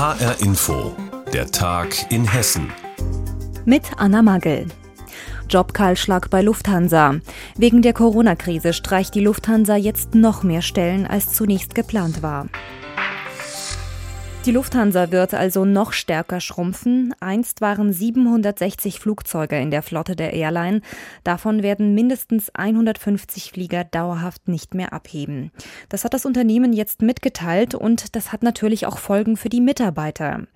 HR Info, der Tag in Hessen. Mit Anna Magel. Jobkahlschlag bei Lufthansa. Wegen der Corona-Krise streicht die Lufthansa jetzt noch mehr Stellen, als zunächst geplant war. Die Lufthansa wird also noch stärker schrumpfen. Einst waren 760 Flugzeuge in der Flotte der Airline. Davon werden mindestens 150 Flieger dauerhaft nicht mehr abheben. Das hat das Unternehmen jetzt mitgeteilt und das hat natürlich auch Folgen für die Mitarbeiter.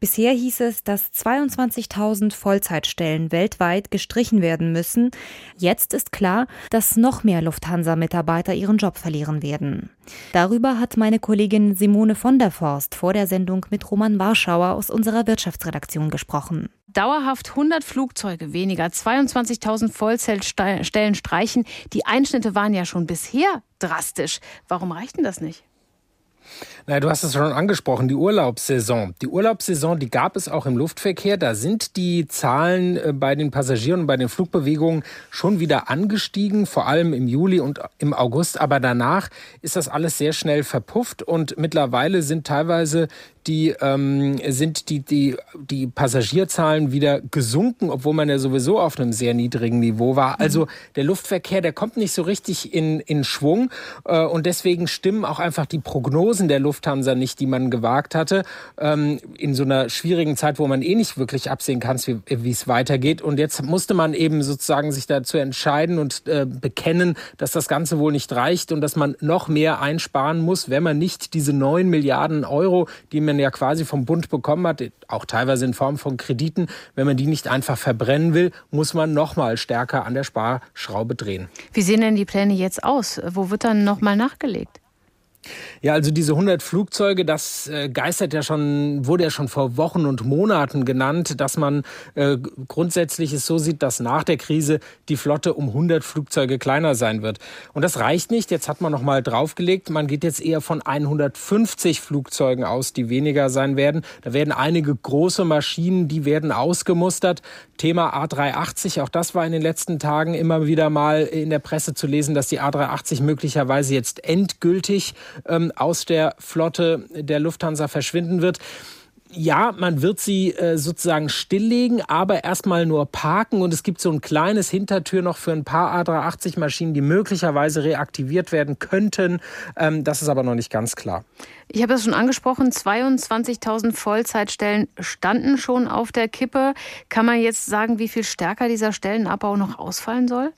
Bisher hieß es, dass 22.000 Vollzeitstellen weltweit gestrichen werden müssen. Jetzt ist klar, dass noch mehr Lufthansa-Mitarbeiter ihren Job verlieren werden. Darüber hat meine Kollegin Simone von der Forst vor der Sendung mit Roman Warschauer aus unserer Wirtschaftsredaktion gesprochen. Dauerhaft 100 Flugzeuge weniger, 22.000 Vollzeitstellen streichen. Die Einschnitte waren ja schon bisher drastisch. Warum reicht denn das nicht? Na, du hast es schon angesprochen, die Urlaubssaison. Die Urlaubssaison, die gab es auch im Luftverkehr. Da sind die Zahlen äh, bei den Passagieren und bei den Flugbewegungen schon wieder angestiegen, vor allem im Juli und im August. Aber danach ist das alles sehr schnell verpufft und mittlerweile sind teilweise die ähm, sind die, die, die Passagierzahlen wieder gesunken, obwohl man ja sowieso auf einem sehr niedrigen Niveau war. Also der Luftverkehr, der kommt nicht so richtig in, in Schwung äh, und deswegen stimmen auch einfach die Prognosen der Lufthansa nicht, die man gewagt hatte, ähm, in so einer schwierigen Zeit, wo man eh nicht wirklich absehen kann, wie es weitergeht. Und jetzt musste man eben sozusagen sich dazu entscheiden und äh, bekennen, dass das Ganze wohl nicht reicht und dass man noch mehr einsparen muss, wenn man nicht diese neun Milliarden Euro, die man man ja quasi vom Bund bekommen hat, auch teilweise in Form von Krediten, wenn man die nicht einfach verbrennen will, muss man noch mal stärker an der Sparschraube drehen. Wie sehen denn die Pläne jetzt aus? Wo wird dann noch mal nachgelegt? Ja, also diese 100 Flugzeuge, das äh, geistert ja schon, wurde ja schon vor Wochen und Monaten genannt, dass man äh, grundsätzlich es so sieht, dass nach der Krise die Flotte um 100 Flugzeuge kleiner sein wird. Und das reicht nicht. Jetzt hat man noch mal draufgelegt. Man geht jetzt eher von 150 Flugzeugen aus, die weniger sein werden. Da werden einige große Maschinen, die werden ausgemustert. Thema A380, auch das war in den letzten Tagen immer wieder mal in der Presse zu lesen, dass die A380 möglicherweise jetzt endgültig ähm, aus der Flotte der Lufthansa verschwinden wird ja, man wird sie äh, sozusagen stilllegen, aber erstmal nur parken und es gibt so ein kleines Hintertür noch für ein paar A380-Maschinen, die möglicherweise reaktiviert werden könnten. Ähm, das ist aber noch nicht ganz klar. Ich habe es schon angesprochen, 22.000 Vollzeitstellen standen schon auf der Kippe. Kann man jetzt sagen, wie viel stärker dieser Stellenabbau noch ausfallen soll?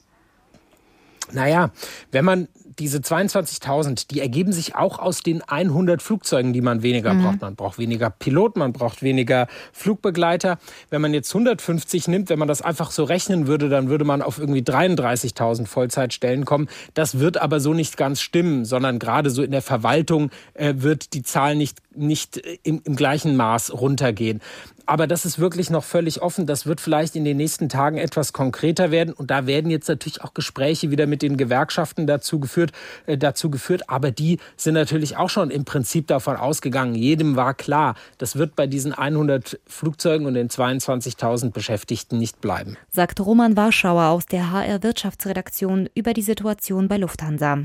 Naja, wenn man diese 22.000, die ergeben sich auch aus den 100 Flugzeugen, die man weniger mhm. braucht. Man braucht weniger Piloten, man braucht weniger Flugbegleiter. Wenn man jetzt 150 nimmt, wenn man das einfach so rechnen würde, dann würde man auf irgendwie 33.000 Vollzeitstellen kommen. Das wird aber so nicht ganz stimmen, sondern gerade so in der Verwaltung äh, wird die Zahl nicht, nicht äh, im, im gleichen Maß runtergehen. Aber das ist wirklich noch völlig offen. Das wird vielleicht in den nächsten Tagen etwas konkreter werden. Und da werden jetzt natürlich auch Gespräche wieder mit den Gewerkschaften dazu geführt, äh, dazu geführt. Aber die sind natürlich auch schon im Prinzip davon ausgegangen. Jedem war klar, das wird bei diesen 100 Flugzeugen und den 22.000 Beschäftigten nicht bleiben. Sagt Roman Warschauer aus der HR Wirtschaftsredaktion über die Situation bei Lufthansa.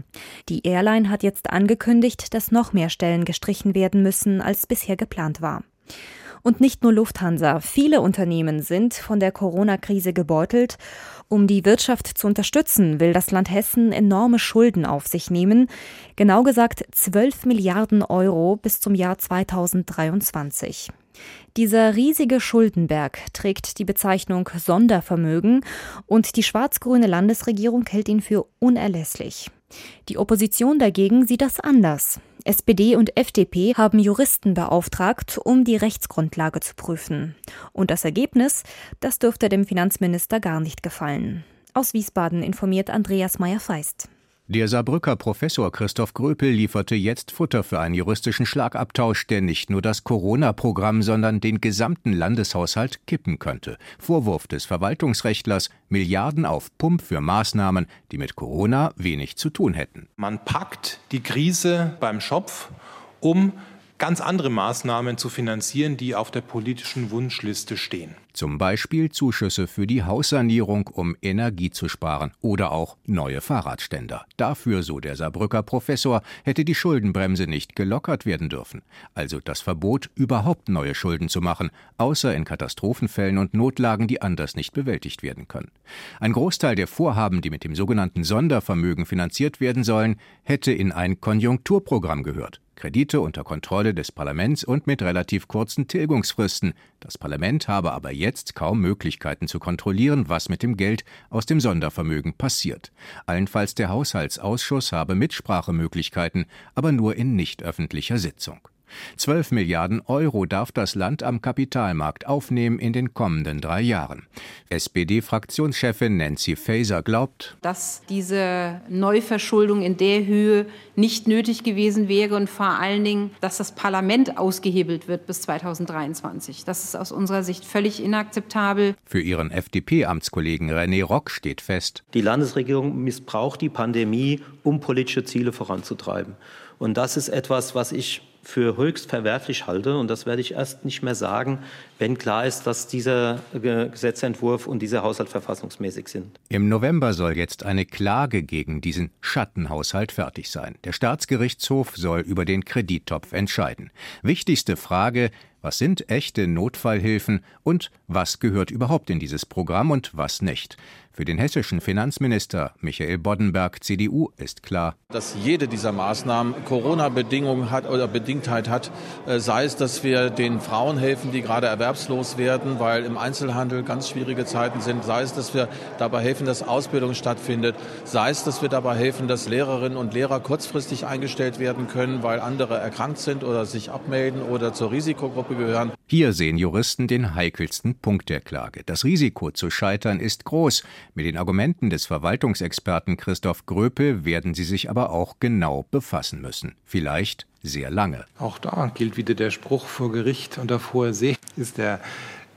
Die Airline hat jetzt angekündigt, dass noch mehr Stellen gestrichen werden müssen, als bisher geplant war. Und nicht nur Lufthansa, viele Unternehmen sind von der Corona-Krise gebeutelt. Um die Wirtschaft zu unterstützen, will das Land Hessen enorme Schulden auf sich nehmen. Genau gesagt 12 Milliarden Euro bis zum Jahr 2023. Dieser riesige Schuldenberg trägt die Bezeichnung Sondervermögen und die schwarz-grüne Landesregierung hält ihn für unerlässlich. Die Opposition dagegen sieht das anders. SPD und FDP haben Juristen beauftragt, um die Rechtsgrundlage zu prüfen. Und das Ergebnis, das dürfte dem Finanzminister gar nicht gefallen. Aus Wiesbaden informiert Andreas Meyer-Feist. Der Saarbrücker Professor Christoph Gröpel lieferte jetzt Futter für einen juristischen Schlagabtausch, der nicht nur das Corona-Programm, sondern den gesamten Landeshaushalt kippen könnte. Vorwurf des Verwaltungsrechtlers, Milliarden auf Pump für Maßnahmen, die mit Corona wenig zu tun hätten. Man packt die Krise beim Schopf, um ganz andere Maßnahmen zu finanzieren, die auf der politischen Wunschliste stehen. Zum Beispiel Zuschüsse für die Haussanierung, um Energie zu sparen oder auch neue Fahrradständer. Dafür, so der Saarbrücker Professor, hätte die Schuldenbremse nicht gelockert werden dürfen. Also das Verbot, überhaupt neue Schulden zu machen, außer in Katastrophenfällen und Notlagen, die anders nicht bewältigt werden können. Ein Großteil der Vorhaben, die mit dem sogenannten Sondervermögen finanziert werden sollen, hätte in ein Konjunkturprogramm gehört. Kredite unter Kontrolle des Parlaments und mit relativ kurzen Tilgungsfristen. Das Parlament habe aber jetzt kaum Möglichkeiten zu kontrollieren, was mit dem Geld aus dem Sondervermögen passiert. Allenfalls der Haushaltsausschuss habe Mitsprachemöglichkeiten, aber nur in nicht öffentlicher Sitzung. 12 Milliarden Euro darf das Land am Kapitalmarkt aufnehmen in den kommenden drei Jahren. SPD-Fraktionschefin Nancy Faeser glaubt, dass diese Neuverschuldung in der Höhe nicht nötig gewesen wäre und vor allen Dingen, dass das Parlament ausgehebelt wird bis 2023. Das ist aus unserer Sicht völlig inakzeptabel. Für ihren FDP-Amtskollegen René Rock steht fest, die Landesregierung missbraucht die Pandemie, um politische Ziele voranzutreiben. Und das ist etwas, was ich für höchst verwerflich halte. Und das werde ich erst nicht mehr sagen, wenn klar ist, dass dieser Gesetzentwurf und dieser Haushalt verfassungsmäßig sind. Im November soll jetzt eine Klage gegen diesen Schattenhaushalt fertig sein. Der Staatsgerichtshof soll über den Kredittopf entscheiden. Wichtigste Frage, was sind echte Notfallhilfen und was gehört überhaupt in dieses Programm und was nicht? Für den hessischen Finanzminister Michael Boddenberg, CDU, ist klar, dass jede dieser Maßnahmen Corona-Bedingungen hat oder Bedingtheit hat, äh, sei es, dass wir den Frauen helfen, die gerade erwerbslos werden, weil im Einzelhandel ganz schwierige Zeiten sind, sei es, dass wir dabei helfen, dass Ausbildung stattfindet, sei es, dass wir dabei helfen, dass Lehrerinnen und Lehrer kurzfristig eingestellt werden können, weil andere erkrankt sind oder sich abmelden oder zur Risikogruppe gehören. Hier sehen Juristen den heikelsten Punkt der Klage. Das Risiko zu scheitern ist groß. Mit den Argumenten des Verwaltungsexperten Christoph Gröpel werden sie sich aber auch genau befassen müssen. Vielleicht sehr lange. Auch da gilt wieder der Spruch vor Gericht und auf hoher See ist der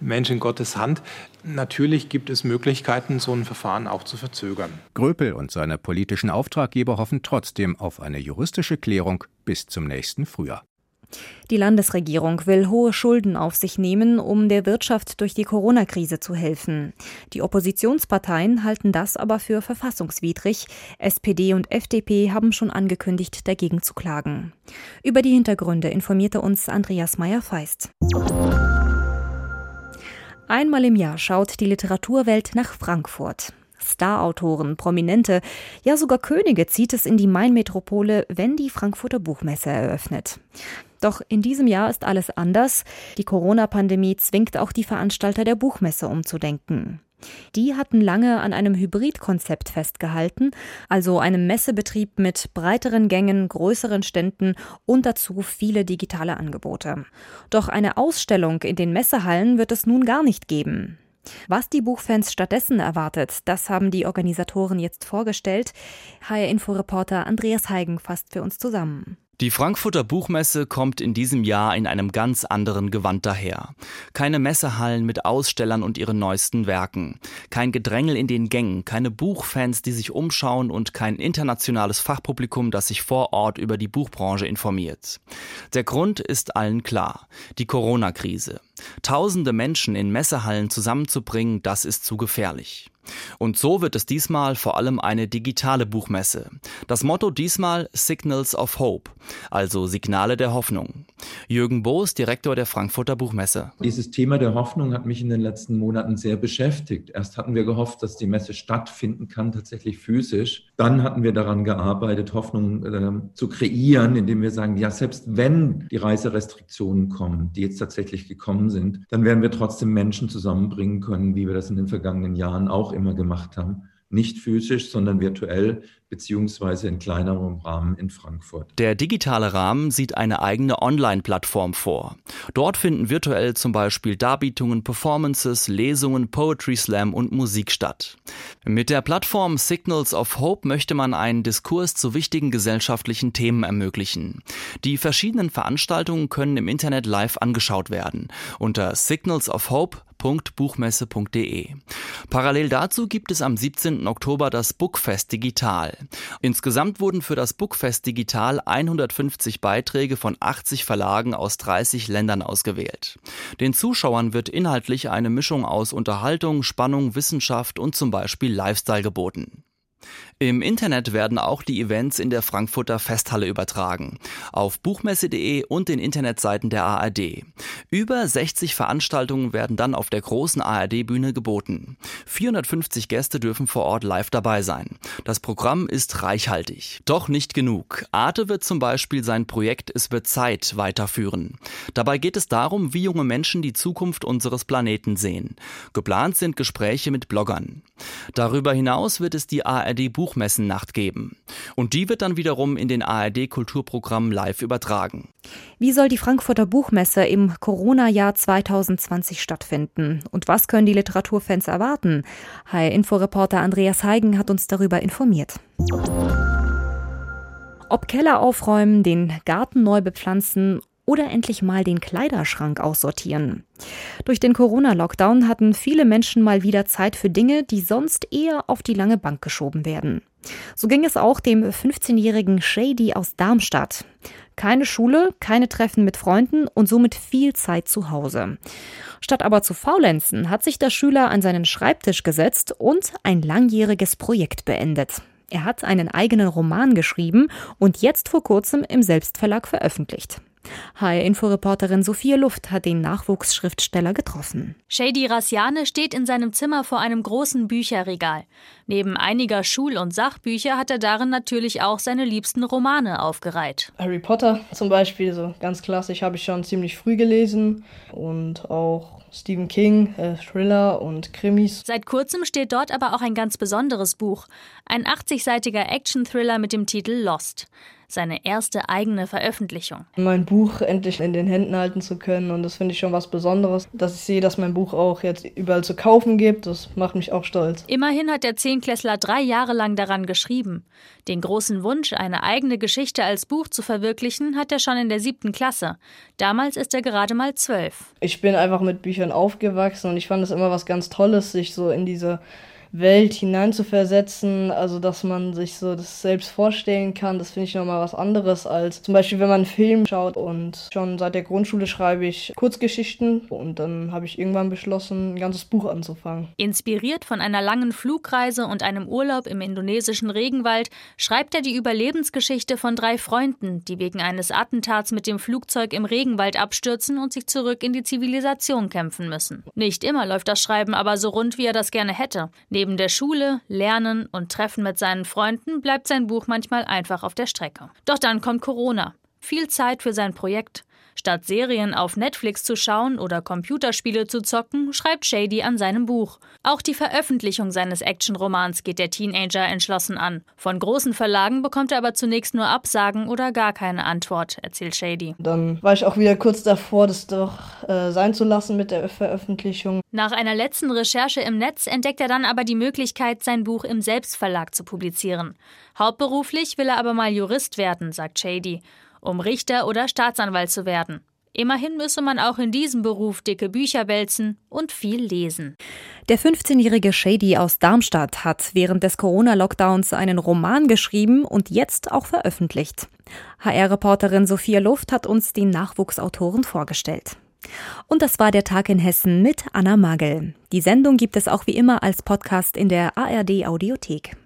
Mensch in Gottes Hand. Natürlich gibt es Möglichkeiten, so ein Verfahren auch zu verzögern. Gröpel und seine politischen Auftraggeber hoffen trotzdem auf eine juristische Klärung bis zum nächsten Frühjahr. Die Landesregierung will hohe Schulden auf sich nehmen, um der Wirtschaft durch die Corona-Krise zu helfen. Die Oppositionsparteien halten das aber für verfassungswidrig. SPD und FDP haben schon angekündigt, dagegen zu klagen. Über die Hintergründe informierte uns Andreas Meyer-Feist. Einmal im Jahr schaut die Literaturwelt nach Frankfurt. Starautoren, Prominente, ja sogar Könige zieht es in die Mainmetropole, wenn die Frankfurter Buchmesse eröffnet. Doch in diesem Jahr ist alles anders. Die Corona-Pandemie zwingt auch die Veranstalter der Buchmesse umzudenken. Die hatten lange an einem Hybridkonzept festgehalten, also einem Messebetrieb mit breiteren Gängen, größeren Ständen und dazu viele digitale Angebote. Doch eine Ausstellung in den Messehallen wird es nun gar nicht geben. Was die Buchfans stattdessen erwartet, das haben die Organisatoren jetzt vorgestellt. HR-Info-Reporter Andreas Heigen fasst für uns zusammen. Die Frankfurter Buchmesse kommt in diesem Jahr in einem ganz anderen Gewand daher. Keine Messehallen mit Ausstellern und ihren neuesten Werken. Kein Gedrängel in den Gängen, keine Buchfans, die sich umschauen und kein internationales Fachpublikum, das sich vor Ort über die Buchbranche informiert. Der Grund ist allen klar. Die Corona-Krise. Tausende Menschen in Messehallen zusammenzubringen, das ist zu gefährlich. Und so wird es diesmal vor allem eine digitale Buchmesse. Das Motto diesmal Signals of Hope, also Signale der Hoffnung. Jürgen Boos, Direktor der Frankfurter Buchmesse. Dieses Thema der Hoffnung hat mich in den letzten Monaten sehr beschäftigt. Erst hatten wir gehofft, dass die Messe stattfinden kann, tatsächlich physisch. Dann hatten wir daran gearbeitet, Hoffnung äh, zu kreieren, indem wir sagen, ja, selbst wenn die Reiserestriktionen kommen, die jetzt tatsächlich gekommen sind, dann werden wir trotzdem Menschen zusammenbringen können, wie wir das in den vergangenen Jahren auch immer gemacht haben. Nicht physisch, sondern virtuell beziehungsweise in kleinerem Rahmen in Frankfurt. Der digitale Rahmen sieht eine eigene Online-Plattform vor. Dort finden virtuell zum Beispiel Darbietungen, Performances, Lesungen, Poetry Slam und Musik statt. Mit der Plattform Signals of Hope möchte man einen Diskurs zu wichtigen gesellschaftlichen Themen ermöglichen. Die verschiedenen Veranstaltungen können im Internet live angeschaut werden. Unter Signals of Hope www.buchmesse.de. Parallel dazu gibt es am 17. Oktober das Bookfest Digital. Insgesamt wurden für das Bookfest Digital 150 Beiträge von 80 Verlagen aus 30 Ländern ausgewählt. Den Zuschauern wird inhaltlich eine Mischung aus Unterhaltung, Spannung, Wissenschaft und zum Beispiel Lifestyle geboten. Im Internet werden auch die Events in der Frankfurter Festhalle übertragen. Auf buchmesse.de und den Internetseiten der ARD. Über 60 Veranstaltungen werden dann auf der großen ARD-Bühne geboten. 450 Gäste dürfen vor Ort live dabei sein. Das Programm ist reichhaltig. Doch nicht genug. Arte wird zum Beispiel sein Projekt Es wird Zeit weiterführen. Dabei geht es darum, wie junge Menschen die Zukunft unseres Planeten sehen. Geplant sind Gespräche mit Bloggern. Darüber hinaus wird es die ARD Buch Buchmessennacht geben. Und die wird dann wiederum in den ARD Kulturprogrammen live übertragen. Wie soll die Frankfurter Buchmesse im Corona-Jahr 2020 stattfinden? Und was können die Literaturfans erwarten? HR-Inforeporter Andreas Heigen hat uns darüber informiert. Ob Keller aufräumen, den Garten neu bepflanzen oder endlich mal den Kleiderschrank aussortieren. Durch den Corona-Lockdown hatten viele Menschen mal wieder Zeit für Dinge, die sonst eher auf die lange Bank geschoben werden. So ging es auch dem 15-jährigen Shady aus Darmstadt. Keine Schule, keine Treffen mit Freunden und somit viel Zeit zu Hause. Statt aber zu faulenzen, hat sich der Schüler an seinen Schreibtisch gesetzt und ein langjähriges Projekt beendet. Er hat einen eigenen Roman geschrieben und jetzt vor kurzem im Selbstverlag veröffentlicht. HR-Inforeporterin Sophia Luft hat den Nachwuchsschriftsteller getroffen. Shady Rassiane steht in seinem Zimmer vor einem großen Bücherregal. Neben einiger Schul- und Sachbücher hat er darin natürlich auch seine liebsten Romane aufgereiht. Harry Potter zum Beispiel, so ganz klassisch, habe ich schon ziemlich früh gelesen. Und auch Stephen King, äh, Thriller und Krimis. Seit kurzem steht dort aber auch ein ganz besonderes Buch. Ein 80-seitiger Action-Thriller mit dem Titel Lost seine erste eigene Veröffentlichung. Mein Buch endlich in den Händen halten zu können und das finde ich schon was Besonderes, dass ich sehe, dass mein Buch auch jetzt überall zu kaufen gibt, das macht mich auch stolz. Immerhin hat der Zehnklässler drei Jahre lang daran geschrieben. Den großen Wunsch, eine eigene Geschichte als Buch zu verwirklichen, hat er schon in der siebten Klasse. Damals ist er gerade mal zwölf. Ich bin einfach mit Büchern aufgewachsen und ich fand es immer was ganz Tolles, sich so in diese Welt hineinzuversetzen, also dass man sich so das selbst vorstellen kann, das finde ich nochmal was anderes als zum Beispiel, wenn man einen Film schaut und schon seit der Grundschule schreibe ich Kurzgeschichten und dann habe ich irgendwann beschlossen, ein ganzes Buch anzufangen. Inspiriert von einer langen Flugreise und einem Urlaub im indonesischen Regenwald schreibt er die Überlebensgeschichte von drei Freunden, die wegen eines Attentats mit dem Flugzeug im Regenwald abstürzen und sich zurück in die Zivilisation kämpfen müssen. Nicht immer läuft das Schreiben aber so rund, wie er das gerne hätte. Neben der Schule, Lernen und Treffen mit seinen Freunden bleibt sein Buch manchmal einfach auf der Strecke. Doch dann kommt Corona. Viel Zeit für sein Projekt. Statt Serien auf Netflix zu schauen oder Computerspiele zu zocken, schreibt Shady an seinem Buch. Auch die Veröffentlichung seines Actionromans geht der Teenager entschlossen an. Von großen Verlagen bekommt er aber zunächst nur Absagen oder gar keine Antwort, erzählt Shady. Dann war ich auch wieder kurz davor, das doch äh, sein zu lassen mit der Veröffentlichung. Nach einer letzten Recherche im Netz entdeckt er dann aber die Möglichkeit, sein Buch im Selbstverlag zu publizieren. Hauptberuflich will er aber mal Jurist werden, sagt Shady um Richter oder Staatsanwalt zu werden. Immerhin müsse man auch in diesem Beruf dicke Bücher wälzen und viel lesen. Der 15-jährige Shady aus Darmstadt hat während des Corona-Lockdowns einen Roman geschrieben und jetzt auch veröffentlicht. HR-Reporterin Sophia Luft hat uns den Nachwuchsautoren vorgestellt. Und das war der Tag in Hessen mit Anna Magel. Die Sendung gibt es auch wie immer als Podcast in der ARD Audiothek.